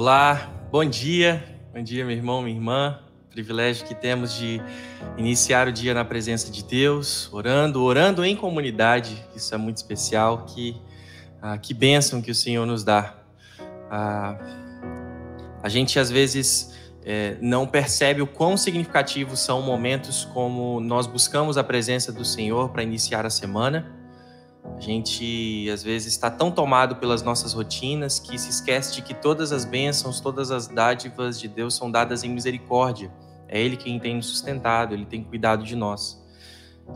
Olá, bom dia, bom dia, meu irmão, minha irmã. Privilégio que temos de iniciar o dia na presença de Deus, orando, orando em comunidade. Isso é muito especial. Que, ah, que bênção que o Senhor nos dá. Ah, a gente às vezes é, não percebe o quão significativos são momentos como nós buscamos a presença do Senhor para iniciar a semana a gente às vezes está tão tomado pelas nossas rotinas que se esquece de que todas as bênçãos, todas as dádivas de Deus são dadas em misericórdia. É Ele quem tem nos sustentado, Ele tem cuidado de nós.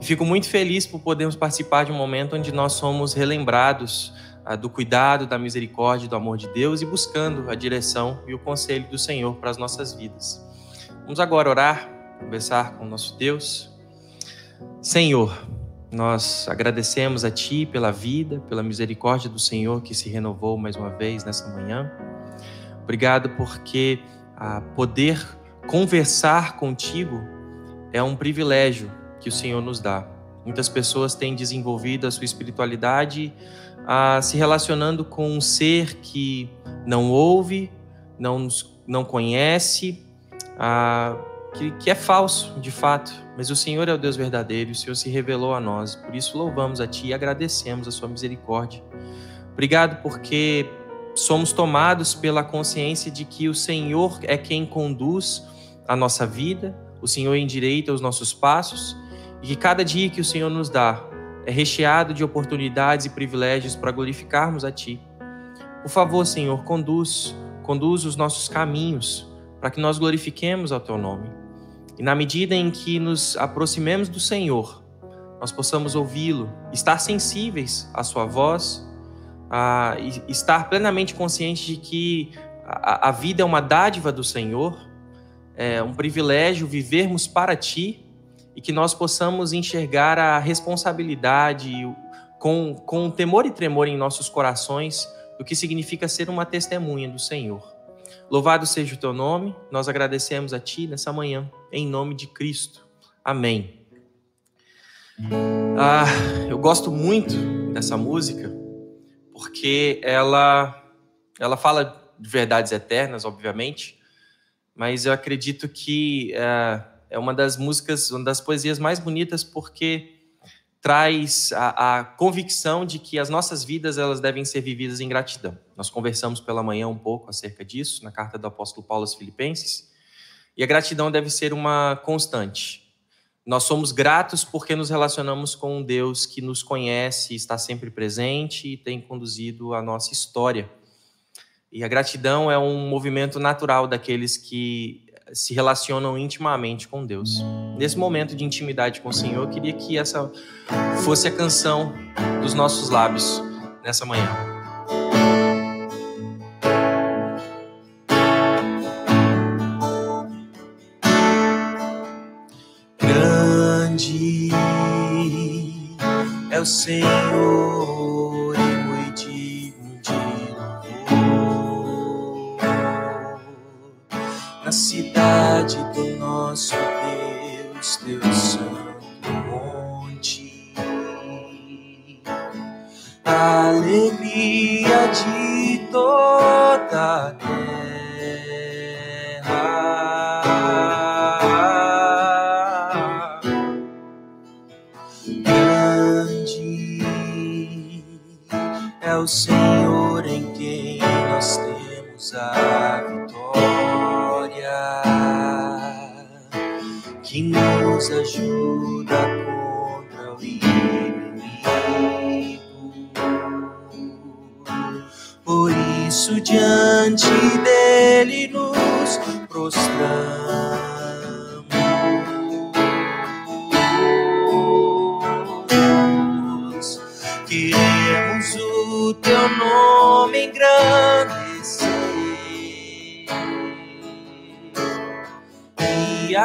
E fico muito feliz por podermos participar de um momento onde nós somos relembrados ah, do cuidado, da misericórdia, do amor de Deus e buscando a direção e o conselho do Senhor para as nossas vidas. Vamos agora orar, conversar com o nosso Deus. Senhor, nós agradecemos a Ti pela vida, pela misericórdia do Senhor que se renovou mais uma vez nessa manhã. Obrigado porque a poder conversar contigo é um privilégio que o Senhor nos dá. Muitas pessoas têm desenvolvido a sua espiritualidade a se relacionando com um ser que não ouve, não, não conhece, a que, que é falso, de fato, mas o Senhor é o Deus verdadeiro o Senhor se revelou a nós. Por isso, louvamos a Ti e agradecemos a Sua misericórdia. Obrigado porque somos tomados pela consciência de que o Senhor é quem conduz a nossa vida, o Senhor endireita os nossos passos e que cada dia que o Senhor nos dá é recheado de oportunidades e privilégios para glorificarmos a Ti. Por favor, Senhor, conduz, conduz os nossos caminhos para que nós glorifiquemos ao Teu nome. E na medida em que nos aproximemos do Senhor, nós possamos ouvi-lo, estar sensíveis à sua voz, a estar plenamente conscientes de que a, a vida é uma dádiva do Senhor, é um privilégio vivermos para Ti e que nós possamos enxergar a responsabilidade com, com temor e tremor em nossos corações do que significa ser uma testemunha do Senhor. Louvado seja o teu nome, nós agradecemos a ti nessa manhã, em nome de Cristo. Amém. Ah, eu gosto muito dessa música porque ela, ela fala de verdades eternas, obviamente, mas eu acredito que é, é uma das músicas, uma das poesias mais bonitas porque traz a, a, convicção de que as nossas vidas elas devem ser vividas em gratidão. Nós conversamos pela manhã um pouco acerca disso na carta do apóstolo Paulo aos Filipenses, e a gratidão deve ser uma constante. Nós somos gratos porque nos relacionamos com um Deus que nos conhece, está sempre presente e tem conduzido a nossa história. E a gratidão é um movimento natural daqueles que se relacionam intimamente com Deus. Nesse momento de intimidade com o Senhor, eu queria que essa fosse a canção dos nossos lábios nessa manhã. Grande é o Senhor Grande é o Senhor em quem nós temos a vitória, que nos ajuda isso diante dele nos prostramos.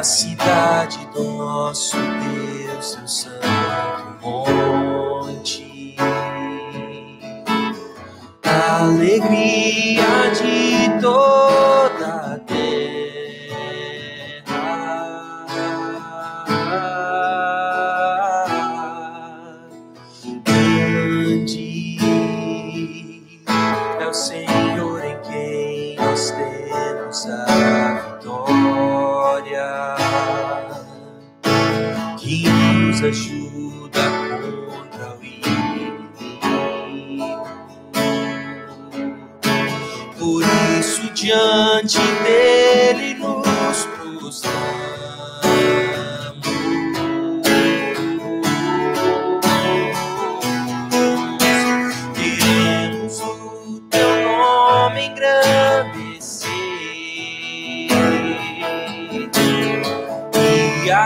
Na cidade do nosso Deus, seu santo monte. Alegria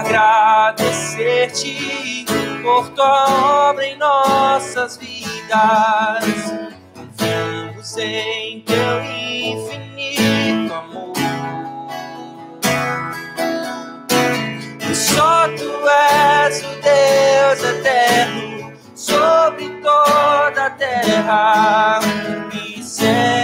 agradecer-te por tua obra em nossas vidas. Confiamos em teu infinito amor. E só tu és o Deus eterno sobre toda a terra e céu.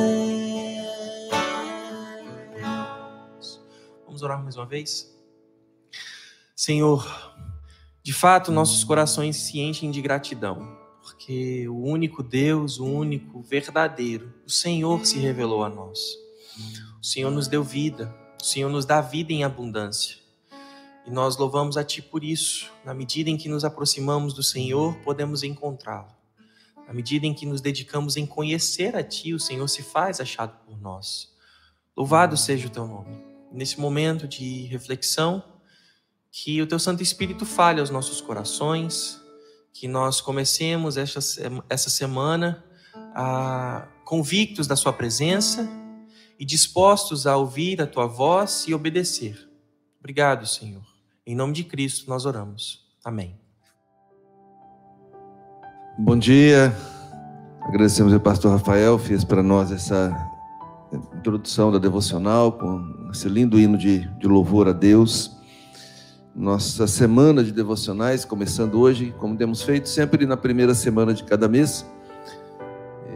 Vamos orar mais uma vez? Senhor, de fato nossos corações se enchem de gratidão, porque o único Deus, o único verdadeiro, o Senhor se revelou a nós. O Senhor nos deu vida, o Senhor nos dá vida em abundância. E nós louvamos a Ti por isso. Na medida em que nos aproximamos do Senhor, podemos encontrá-lo. Na medida em que nos dedicamos em conhecer a Ti, o Senhor se faz achado por nós. Louvado seja o Teu nome. Nesse momento de reflexão, que o Teu Santo Espírito fale aos nossos corações, que nós comecemos essa, essa semana convictos da Sua presença e dispostos a ouvir a Tua voz e obedecer. Obrigado, Senhor. Em nome de Cristo nós oramos. Amém. Bom dia. Agradecemos ao pastor Rafael, fez para nós essa introdução da devocional com esse lindo hino de, de louvor a Deus. Nossa semana de devocionais começando hoje, como temos feito sempre na primeira semana de cada mês.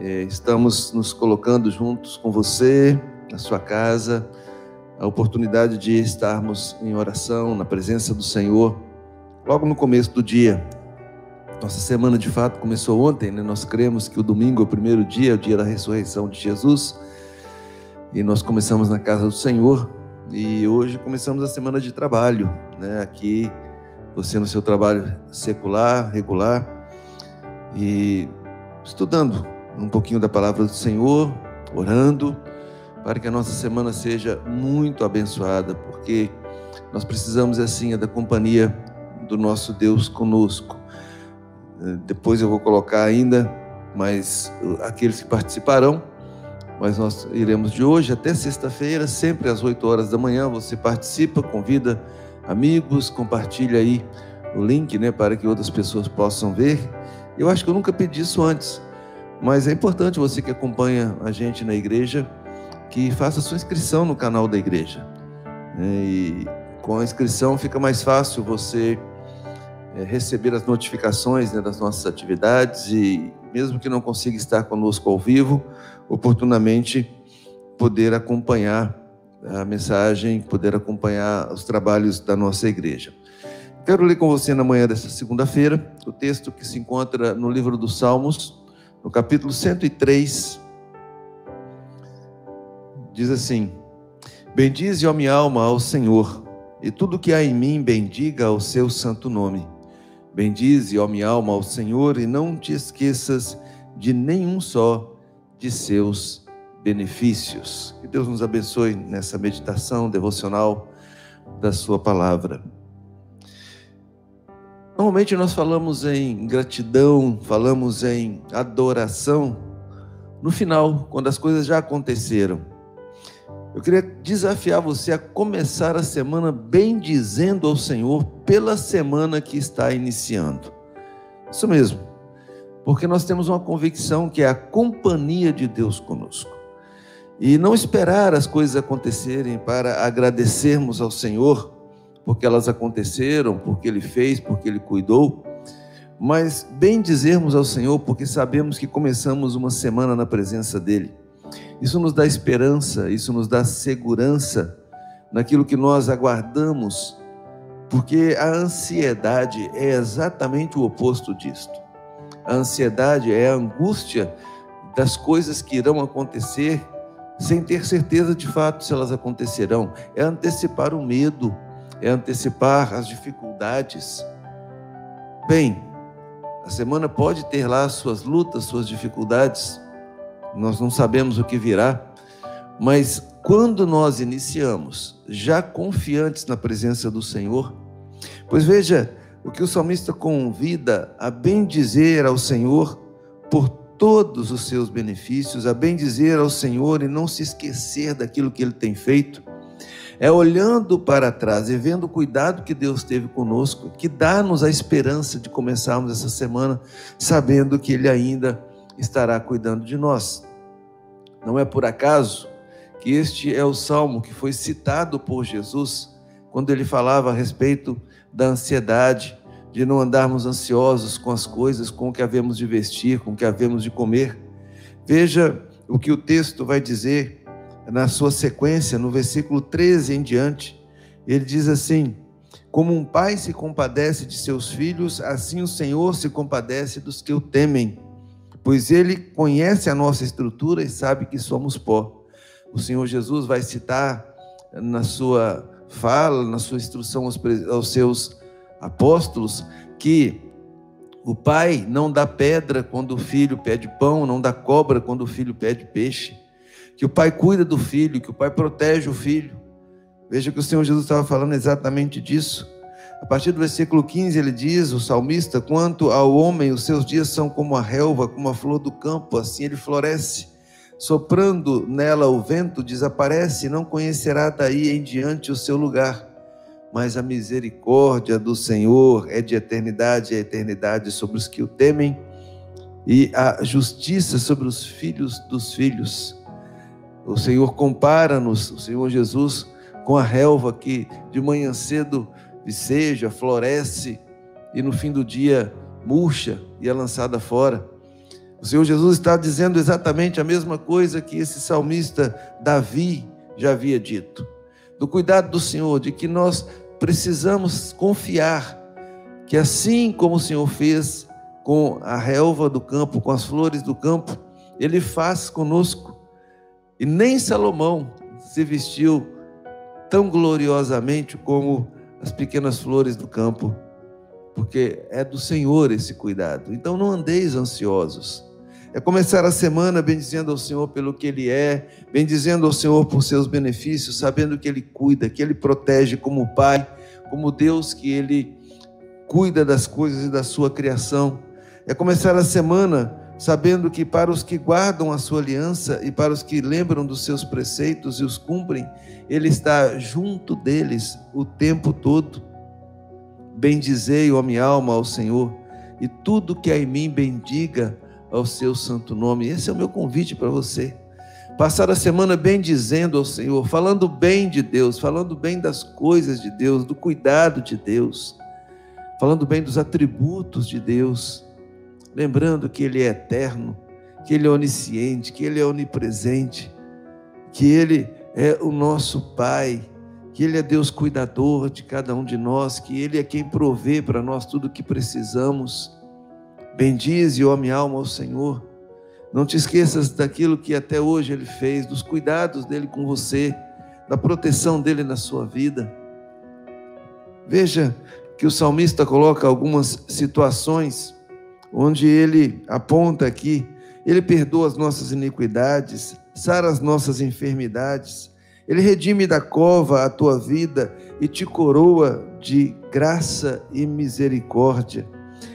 É, estamos nos colocando juntos com você, na sua casa, a oportunidade de estarmos em oração, na presença do Senhor, logo no começo do dia. Nossa semana de fato começou ontem, né? Nós cremos que o domingo é o primeiro dia, é o dia da ressurreição de Jesus. E nós começamos na casa do Senhor. E hoje começamos a semana de trabalho, né? Aqui, você no seu trabalho secular, regular, e estudando um pouquinho da palavra do Senhor, orando, para que a nossa semana seja muito abençoada, porque nós precisamos, assim, é da companhia do nosso Deus conosco. Depois eu vou colocar ainda, mas aqueles que participarão, mas nós iremos de hoje até sexta-feira, sempre às 8 horas da manhã. Você participa, convida amigos, compartilha aí o link, né, para que outras pessoas possam ver. Eu acho que eu nunca pedi isso antes, mas é importante você que acompanha a gente na igreja que faça sua inscrição no canal da igreja. E com a inscrição fica mais fácil você receber as notificações né, das nossas atividades e, mesmo que não consiga estar conosco ao vivo, oportunamente poder acompanhar a mensagem, poder acompanhar os trabalhos da nossa igreja. Quero ler com você na manhã desta segunda-feira o texto que se encontra no livro dos Salmos, no capítulo 103. Diz assim: Bendize, ó minha alma, ao Senhor, e tudo que há em mim bendiga ao seu santo nome. Bendize, ó minha alma, ao Senhor e não te esqueças de nenhum só de seus benefícios. Que Deus nos abençoe nessa meditação devocional da Sua palavra. Normalmente nós falamos em gratidão, falamos em adoração no final, quando as coisas já aconteceram. Eu queria desafiar você a começar a semana bem dizendo ao Senhor pela semana que está iniciando. Isso mesmo, porque nós temos uma convicção que é a companhia de Deus conosco. E não esperar as coisas acontecerem para agradecermos ao Senhor, porque elas aconteceram, porque Ele fez, porque Ele cuidou, mas bem dizermos ao Senhor, porque sabemos que começamos uma semana na presença dEle. Isso nos dá esperança, isso nos dá segurança naquilo que nós aguardamos, porque a ansiedade é exatamente o oposto disto. A ansiedade é a angústia das coisas que irão acontecer sem ter certeza de fato se elas acontecerão. É antecipar o medo, é antecipar as dificuldades. Bem, a semana pode ter lá suas lutas, suas dificuldades, nós não sabemos o que virá, mas quando nós iniciamos, já confiantes na presença do Senhor, pois veja o que o salmista convida a bem dizer ao Senhor por todos os seus benefícios, a bem dizer ao Senhor e não se esquecer daquilo que ele tem feito, é olhando para trás e vendo o cuidado que Deus teve conosco, que dá-nos a esperança de começarmos essa semana sabendo que Ele ainda estará cuidando de nós. Não é por acaso que este é o salmo que foi citado por Jesus quando ele falava a respeito da ansiedade, de não andarmos ansiosos com as coisas, com o que havemos de vestir, com o que havemos de comer. Veja o que o texto vai dizer na sua sequência, no versículo 13 em diante. Ele diz assim: Como um pai se compadece de seus filhos, assim o Senhor se compadece dos que o temem, pois ele conhece a nossa estrutura e sabe que somos pó. O Senhor Jesus vai citar na sua fala, na sua instrução aos, aos seus apóstolos que o pai não dá pedra quando o filho pede pão, não dá cobra quando o filho pede peixe. Que o pai cuida do filho, que o pai protege o filho. Veja que o Senhor Jesus estava falando exatamente disso. A partir do versículo 15 ele diz, o salmista, quanto ao homem, os seus dias são como a relva, como a flor do campo, assim ele floresce. Soprando nela o vento, desaparece, não conhecerá daí em diante o seu lugar mas a misericórdia do Senhor é de eternidade a eternidade sobre os que o temem, e a justiça sobre os filhos dos filhos. O Senhor compara-nos, o Senhor Jesus, com a relva que de manhã cedo viceja, floresce e no fim do dia murcha e é lançada fora. O Senhor Jesus está dizendo exatamente a mesma coisa que esse salmista Davi já havia dito. Do cuidado do Senhor, de que nós precisamos confiar que assim como o Senhor fez com a relva do campo, com as flores do campo, Ele faz conosco. E nem Salomão se vestiu tão gloriosamente como as pequenas flores do campo, porque é do Senhor esse cuidado. Então não andeis ansiosos. É começar a semana bendizendo ao Senhor pelo que Ele é, bendizendo ao Senhor por seus benefícios, sabendo que Ele cuida, que Ele protege como Pai, como Deus que Ele cuida das coisas e da sua criação. É começar a semana sabendo que para os que guardam a sua aliança e para os que lembram dos seus preceitos e os cumprem, Ele está junto deles o tempo todo. Bendizei, ó minha alma, ao Senhor, e tudo que há em mim bendiga ao seu santo nome. Esse é o meu convite para você. Passar a semana bem dizendo ao Senhor, falando bem de Deus, falando bem das coisas de Deus, do cuidado de Deus, falando bem dos atributos de Deus, lembrando que Ele é eterno, que Ele é onisciente, que Ele é onipresente, que Ele é o nosso Pai, que Ele é Deus cuidador de cada um de nós, que Ele é quem provê para nós tudo o que precisamos. Bendize, ó minha alma, ao Senhor. Não te esqueças daquilo que até hoje Ele fez, dos cuidados dele com você, da proteção dele na sua vida. Veja que o salmista coloca algumas situações onde ele aponta aqui, ele perdoa as nossas iniquidades, sara as nossas enfermidades, ele redime da cova a tua vida e te coroa de graça e misericórdia.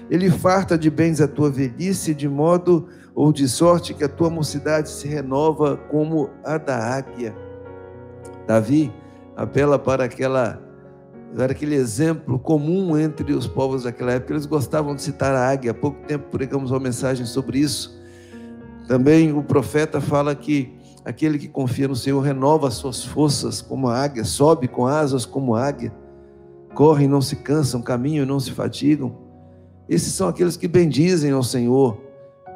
Ele farta de bens a tua velhice, de modo ou de sorte que a tua mocidade se renova como a da águia. Davi apela para aquela era aquele exemplo comum entre os povos daquela época. Eles gostavam de citar a águia. Há pouco tempo pregamos uma mensagem sobre isso. Também o profeta fala que aquele que confia no Senhor renova as suas forças como a águia, sobe com asas como a águia, correm e não se cansam, caminham e não se fatigam. Esses são aqueles que bendizem ao Senhor,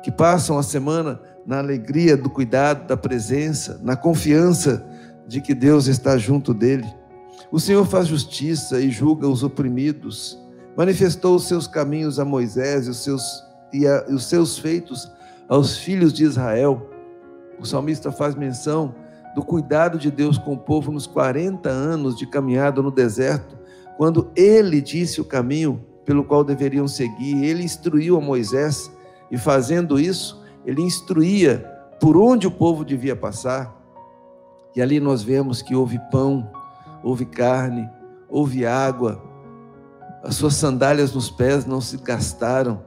que passam a semana na alegria do cuidado, da presença, na confiança de que Deus está junto dele. O Senhor faz justiça e julga os oprimidos. Manifestou os seus caminhos a Moisés e os seus, e, a, e os seus feitos aos filhos de Israel. O salmista faz menção do cuidado de Deus com o povo nos 40 anos de caminhada no deserto, quando ele disse o caminho pelo qual deveriam seguir, ele instruiu a Moisés, e fazendo isso, ele instruía por onde o povo devia passar. E ali nós vemos que houve pão, houve carne, houve água, as suas sandálias nos pés não se gastaram.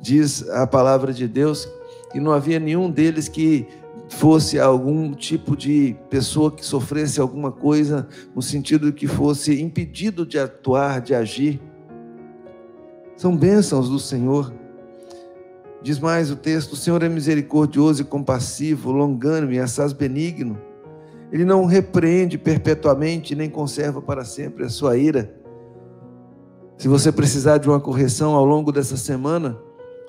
Diz a palavra de Deus que não havia nenhum deles que fosse algum tipo de pessoa que sofresse alguma coisa no sentido de que fosse impedido de atuar, de agir. São bênçãos do Senhor. Diz mais o texto: o Senhor é misericordioso e compassivo, longânimo e assaz benigno ele não repreende perpetuamente, nem conserva para sempre a sua ira. Se você precisar de uma correção ao longo dessa semana,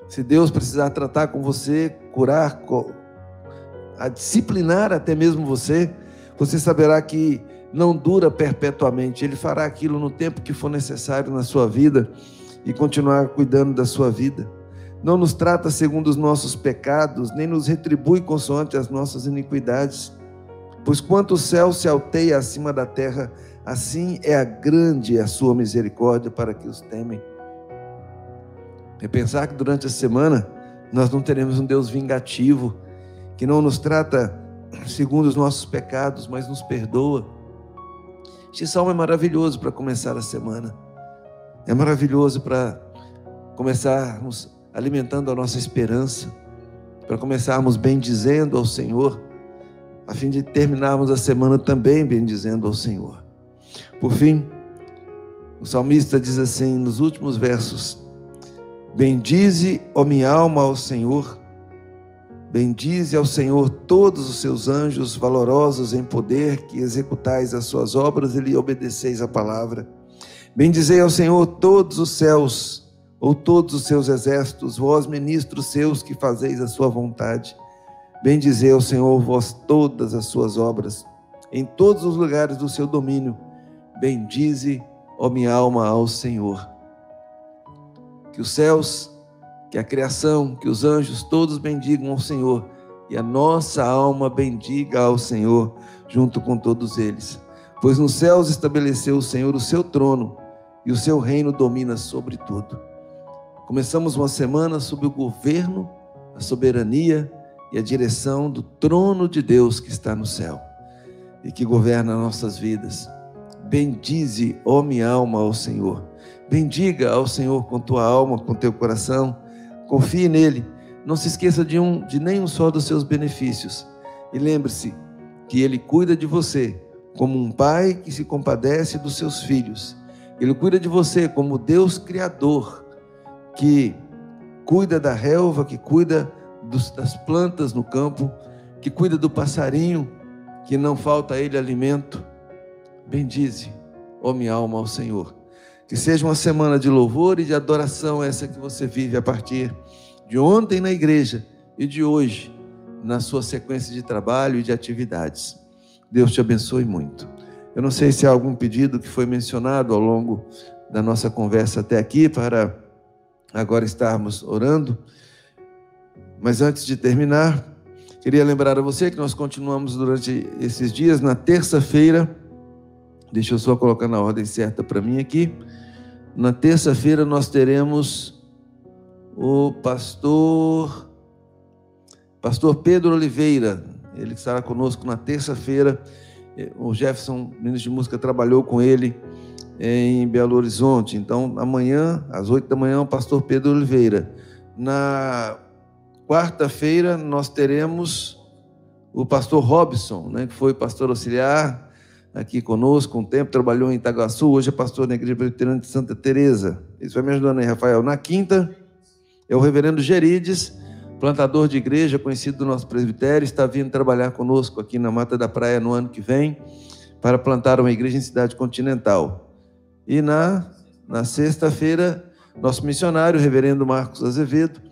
se Deus precisar tratar com você, curar, a disciplinar até mesmo você, você saberá que não dura perpetuamente. Ele fará aquilo no tempo que for necessário na sua vida e continuar cuidando da sua vida. Não nos trata segundo os nossos pecados, nem nos retribui consoante as nossas iniquidades. Pois quanto o céu se alteia acima da terra, assim é a grande a sua misericórdia para que os temem. Repensar que durante a semana nós não teremos um Deus vingativo, que não nos trata segundo os nossos pecados, mas nos perdoa. Este salmo é maravilhoso para começar a semana. É maravilhoso para começarmos alimentando a nossa esperança, para começarmos bendizendo ao Senhor a fim de terminarmos a semana também bendizendo ao Senhor. Por fim, o salmista diz assim nos últimos versos: Bendize, ó minha alma, ao Senhor. Bendize ao Senhor todos os seus anjos valorosos em poder, que executais as suas obras e lhe obedeceis a palavra. Bendizei ao Senhor todos os céus, ou todos os seus exércitos, vós ministros seus que fazeis a sua vontade. Bendizei ao Senhor vós todas as suas obras, em todos os lugares do seu domínio. Bendize, ó minha alma, ao Senhor. Que os céus, que a criação, que os anjos todos bendigam ao Senhor e a nossa alma bendiga ao Senhor junto com todos eles. Pois nos céus estabeleceu o Senhor o seu trono e o seu reino domina sobre tudo. Começamos uma semana sob o governo, a soberania e a direção do trono de Deus que está no céu e que governa nossas vidas. Bendize, ó minha alma, ao Senhor. Bendiga ao Senhor com tua alma, com teu coração. Confie nele. Não se esqueça de, um, de nenhum só dos seus benefícios. E lembre-se que ele cuida de você como um pai que se compadece dos seus filhos. Ele cuida de você como Deus Criador, que cuida da relva, que cuida dos, das plantas no campo, que cuida do passarinho, que não falta a ele alimento. Bendize, ó minha alma, ao Senhor. Que seja uma semana de louvor e de adoração essa que você vive a partir de ontem na igreja e de hoje na sua sequência de trabalho e de atividades. Deus te abençoe muito. Eu não sei se há algum pedido que foi mencionado ao longo da nossa conversa até aqui para agora estarmos orando. Mas antes de terminar, queria lembrar a você que nós continuamos durante esses dias, na terça-feira, deixa eu só colocar na ordem certa para mim aqui. Na terça-feira nós teremos o pastor pastor Pedro Oliveira, ele estará conosco na terça-feira. O Jefferson, ministro de música, trabalhou com ele em Belo Horizonte. Então, amanhã, às oito da manhã, o pastor Pedro Oliveira. Na quarta-feira, nós teremos o pastor Robson, né, que foi pastor auxiliar aqui conosco um tempo, trabalhou em Itaguaçu, hoje é pastor na Igreja Presbiteriana de Santa Teresa. Isso vai me ajudando aí, Rafael. Na quinta, é o reverendo Gerides, plantador de igreja, conhecido do nosso presbitério, está vindo trabalhar conosco aqui na Mata da Praia no ano que vem, para plantar uma igreja em cidade continental. E na, na sexta-feira, nosso missionário, o reverendo Marcos Azevedo,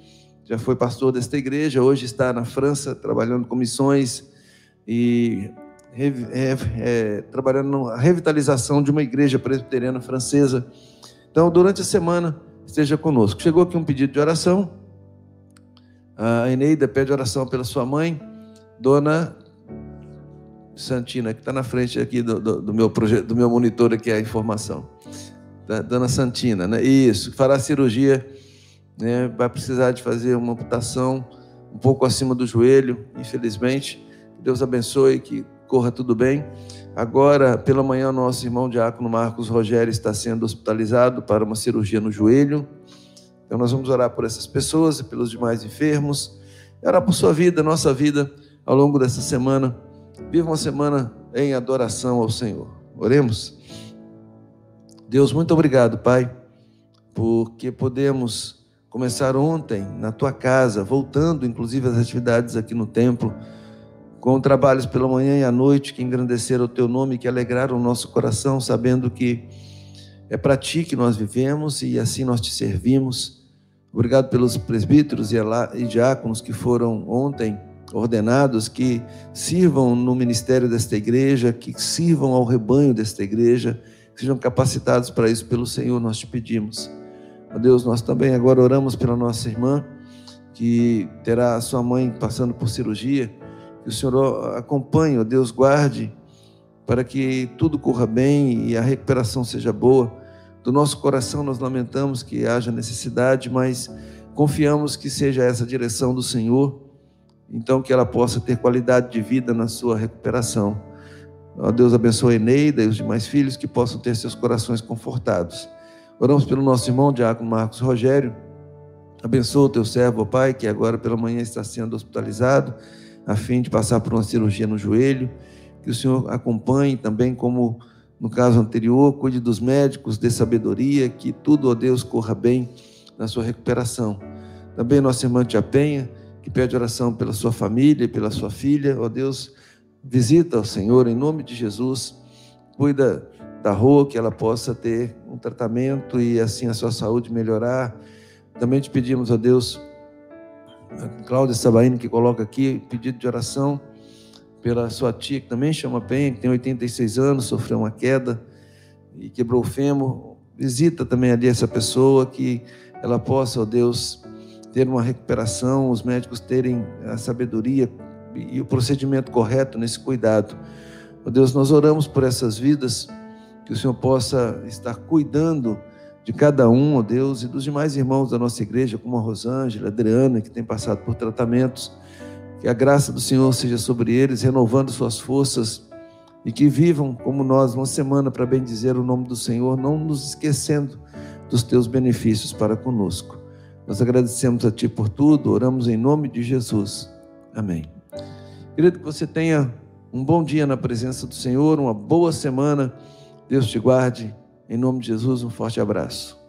já foi pastor desta igreja, hoje está na França trabalhando com missões e é, é, trabalhando na revitalização de uma igreja presbiteriana francesa. Então, durante a semana, esteja conosco. Chegou aqui um pedido de oração. A Eneida pede oração pela sua mãe, Dona Santina, que está na frente aqui do, do, do, meu projeto, do meu monitor aqui a informação. Da Dona Santina, né? Isso, fará cirurgia né, vai precisar de fazer uma amputação um pouco acima do joelho, infelizmente. Deus abençoe, que corra tudo bem. Agora, pela manhã, nosso irmão diácono Marcos Rogério está sendo hospitalizado para uma cirurgia no joelho. Então, nós vamos orar por essas pessoas e pelos demais enfermos. Orar por sua vida, nossa vida, ao longo dessa semana. Viva uma semana em adoração ao Senhor. Oremos. Deus, muito obrigado, Pai, porque podemos começaram ontem na tua casa, voltando inclusive às atividades aqui no templo, com trabalhos pela manhã e à noite que engrandeceram o teu nome, que alegraram o nosso coração, sabendo que é para ti que nós vivemos e assim nós te servimos. Obrigado pelos presbíteros e diáconos que foram ontem ordenados, que sirvam no ministério desta igreja, que sirvam ao rebanho desta igreja, que sejam capacitados para isso pelo Senhor, nós te pedimos. Ó Deus, nós também agora oramos pela nossa irmã, que terá a sua mãe passando por cirurgia. Que o Senhor acompanhe, ó Deus, guarde, para que tudo corra bem e a recuperação seja boa. Do nosso coração nós lamentamos que haja necessidade, mas confiamos que seja essa a direção do Senhor, então que ela possa ter qualidade de vida na sua recuperação. Ó Deus abençoe Neida e os demais filhos que possam ter seus corações confortados. Oramos pelo nosso irmão Diácono Marcos Rogério. Abençoa o teu servo, Pai, que agora pela manhã está sendo hospitalizado, a fim de passar por uma cirurgia no joelho. Que o Senhor acompanhe também, como no caso anterior, cuide dos médicos, dê sabedoria, que tudo, ó Deus, corra bem na sua recuperação. Também nossa irmã Tia Penha, que pede oração pela sua família e pela sua filha. Ó Deus, visita o Senhor em nome de Jesus. Cuida da rua, que ela possa ter um tratamento e assim a sua saúde melhorar. Também te pedimos a Deus, a Cláudia Sabaini, que coloca aqui pedido de oração pela sua tia, que também chama Penha, que tem 86 anos, sofreu uma queda e quebrou o fêmur. Visita também ali essa pessoa, que ela possa, ó Deus, ter uma recuperação, os médicos terem a sabedoria e o procedimento correto nesse cuidado. Ó Deus, nós oramos por essas vidas que o Senhor possa estar cuidando de cada um, ó Deus, e dos demais irmãos da nossa igreja, como a Rosângela, a Adriana, que tem passado por tratamentos. Que a graça do Senhor seja sobre eles, renovando suas forças e que vivam como nós uma semana para bendizer o nome do Senhor, não nos esquecendo dos teus benefícios para conosco. Nós agradecemos a Ti por tudo, oramos em nome de Jesus. Amém. Querido, que você tenha um bom dia na presença do Senhor, uma boa semana. Deus te guarde. Em nome de Jesus, um forte abraço.